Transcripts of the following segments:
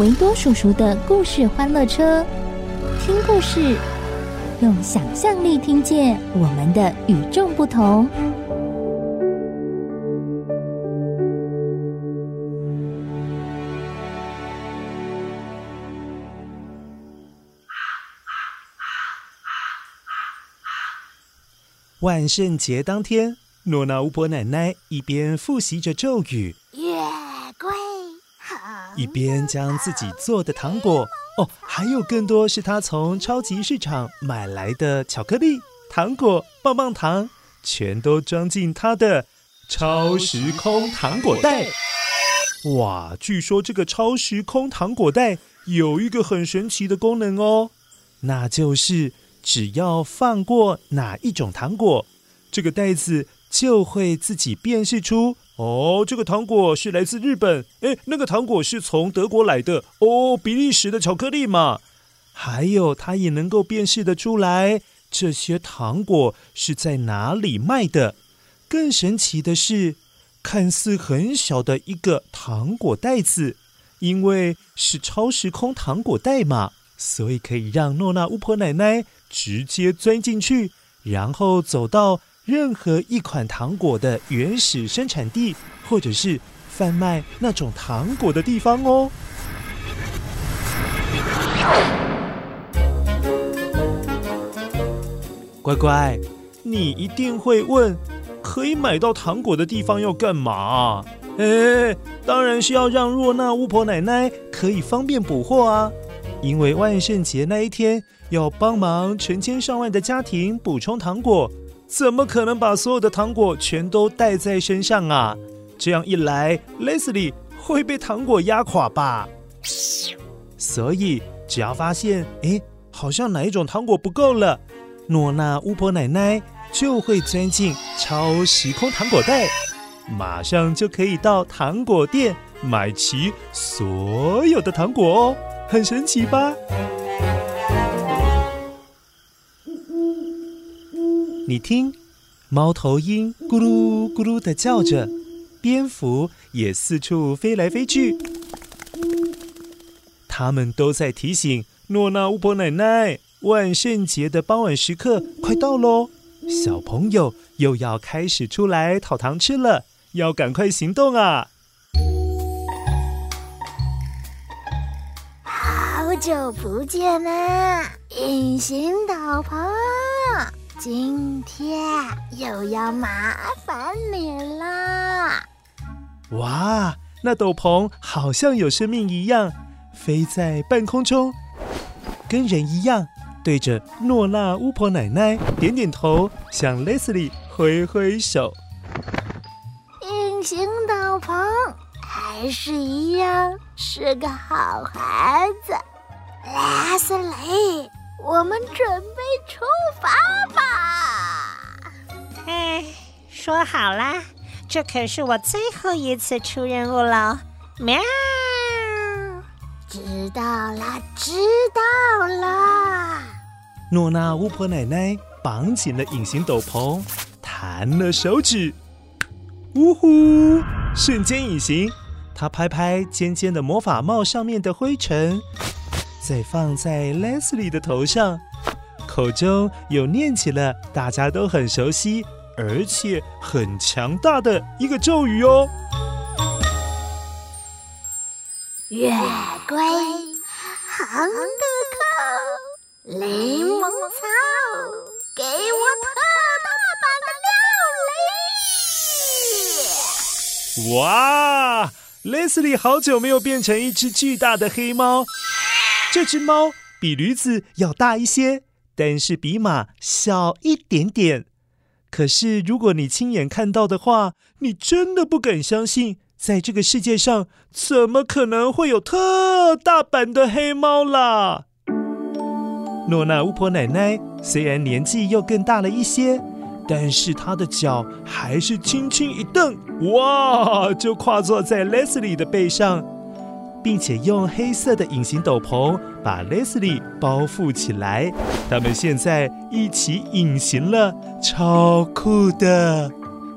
维多叔叔的故事欢乐车，听故事，用想象力听见我们的与众不同。万圣节当天。诺娜巫婆奶奶一边复习着咒语，一边将自己做的糖果哦，还有更多是他从超级市场买来的巧克力、糖果、棒棒糖，全都装进他的超时空糖果袋。哇，据说这个超时空糖果袋有一个很神奇的功能哦，那就是只要放过哪一种糖果，这个袋子。就会自己辨识出哦，这个糖果是来自日本，诶，那个糖果是从德国来的哦，比利时的巧克力嘛。还有，它也能够辨识得出来这些糖果是在哪里卖的。更神奇的是，看似很小的一个糖果袋子，因为是超时空糖果袋嘛，所以可以让诺娜巫婆奶奶直接钻进去，然后走到。任何一款糖果的原始生产地，或者是贩卖那种糖果的地方哦。乖乖，你一定会问，可以买到糖果的地方要干嘛？哎，当然是要让若娜巫婆奶奶可以方便补货啊。因为万圣节那一天要帮忙成千上万的家庭补充糖果。怎么可能把所有的糖果全都带在身上啊？这样一来，Leslie 会被糖果压垮吧？所以，只要发现，哎，好像哪一种糖果不够了，诺娜巫婆奶奶就会钻进超时空糖果袋，马上就可以到糖果店买齐所有的糖果哦，很神奇吧？你听，猫头鹰咕噜咕噜的叫着，蝙蝠也四处飞来飞去。他们都在提醒诺娜巫婆奶奶，万圣节的傍晚时刻快到喽，小朋友又要开始出来讨糖吃了，要赶快行动啊！好久不见啦，隐形斗篷。今天又要麻烦你了。哇，那斗篷好像有生命一样，飞在半空中，跟人一样，对着诺娜巫婆奶奶点点头，向 Leslie 挥挥手。隐形斗篷还是一样是个好孩子，Leslie。我们准备出发吧！哎，说好啦，这可是我最后一次出任务了。喵！知道啦，知道啦。诺娜巫婆奶奶绑紧了隐形斗篷，弹了手指，呜呼，瞬间隐形。她拍拍尖尖的魔法帽上面的灰尘。再放在 Leslie 的头上，口中又念起了大家都很熟悉而且很强大的一个咒语哦。月桂、红豆蔻、柠檬草，给我特大版的料理！哇，Leslie 好久没有变成一只巨大的黑猫。这只猫比驴子要大一些，但是比马小一点点。可是如果你亲眼看到的话，你真的不敢相信。在这个世界上，怎么可能会有特大版的黑猫啦？诺娜巫婆奶奶虽然年纪又更大了一些，但是她的脚还是轻轻一蹬，哇，就跨坐在 Leslie 的背上，并且用黑色的隐形斗篷把 Leslie 包覆起来。他们现在一起隐形了，超酷的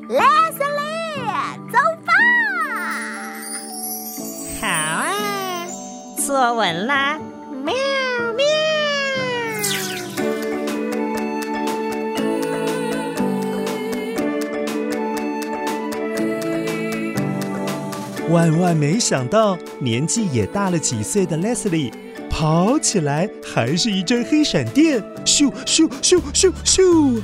！Leslie，走吧！好啊！坐稳啦，喵万万没想到，年纪也大了几岁的 Leslie 跑起来还是一阵黑闪电，咻咻咻咻咻！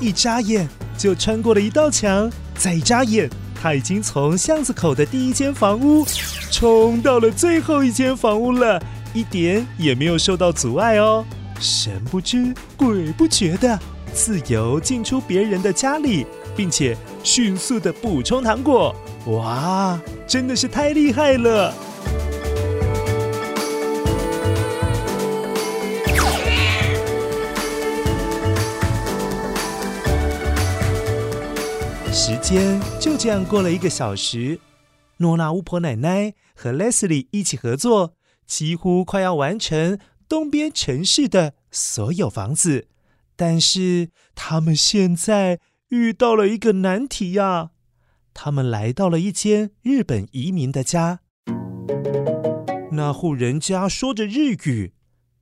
一眨眼就穿过了一道墙，再一眨眼，他已经从巷子口的第一间房屋。冲到了最后一间房屋了，一点也没有受到阻碍哦，神不知鬼不觉的自由进出别人的家里，并且迅速的补充糖果，哇，真的是太厉害了！时间就这样过了一个小时。诺娜巫婆奶奶和 Leslie 一起合作，几乎快要完成东边城市的所有房子。但是他们现在遇到了一个难题呀！他们来到了一间日本移民的家，那户人家说着日语，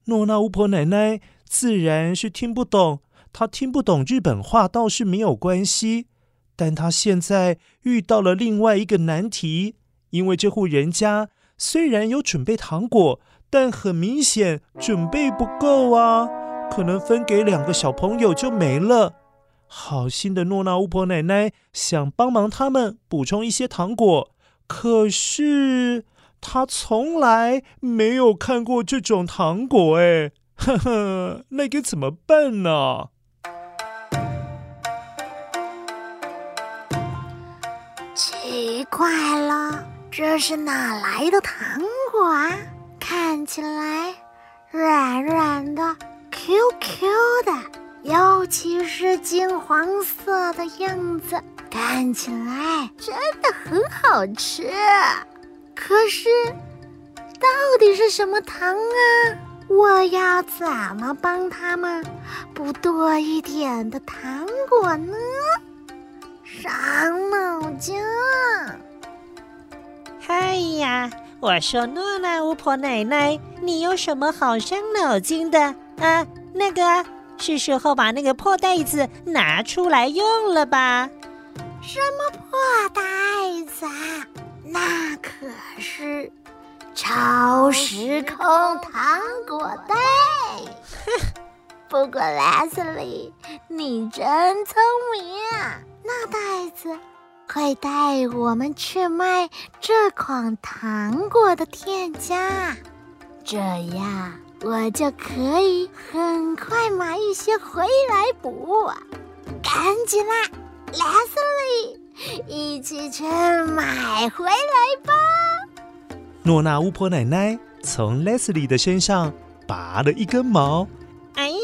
诺娜巫婆奶奶自然是听不懂。她听不懂日本话倒是没有关系。但她现在遇到了另外一个难题，因为这户人家虽然有准备糖果，但很明显准备不够啊，可能分给两个小朋友就没了。好心的诺娜巫婆奶奶想帮忙他们补充一些糖果，可是她从来没有看过这种糖果，哎，呵呵，那该怎么办呢？奇怪了，这是哪来的糖果啊？看起来软软的、Q Q 的，尤其是金黄色的样子，看起来真的很好吃。可是，到底是什么糖啊？我要怎么帮他们不多一点的糖果呢？伤脑筋！嗨呀，我说诺娜巫婆奶奶，你有什么好伤脑筋的啊？那个是时候把那个破袋子拿出来用了吧？什么破袋子啊？那可是超时空糖果袋！哼，不过 Leslie，你真聪明啊！那袋子快带我们去卖这款糖果的店家，这样我就可以很买一些回来补。赶紧啦，Leslie，一起去买回来吧！诺娜巫婆奶奶从 Leslie 的身上拔了一根毛。哎呀，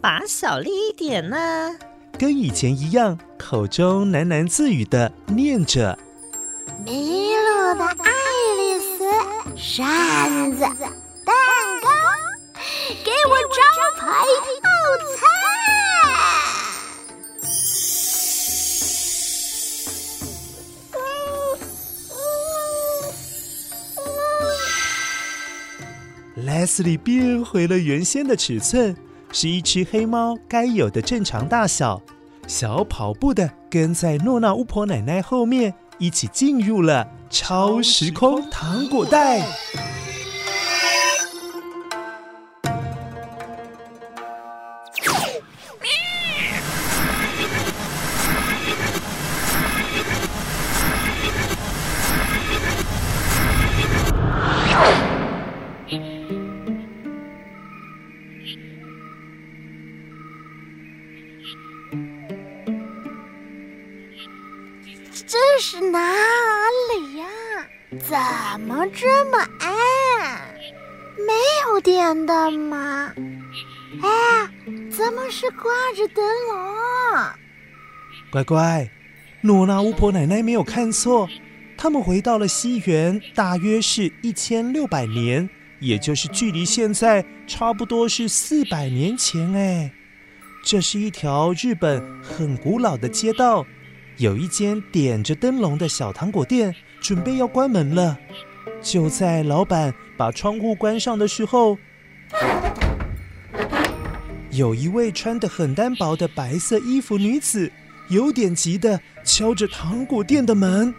拔小了一点呢。跟以前一样，口中喃喃自语的念着：“迷路的爱丽丝，扇子，给我招牌套餐。”莱斯利变回了原先的尺寸。是一只黑猫该有的正常大小，小跑步的跟在诺娜巫婆奶奶后面，一起进入了超时空糖果袋。这么暗？没有电的吗？哎，怎么是挂着灯笼？乖乖，诺娜巫婆奶奶没有看错，他们回到了西元，大约是一千六百年，也就是距离现在差不多是四百年前。哎，这是一条日本很古老的街道。有一间点着灯笼的小糖果店，准备要关门了。就在老板把窗户关上的时候，有一位穿的很单薄的白色衣服女子，有点急的敲着糖果店的门。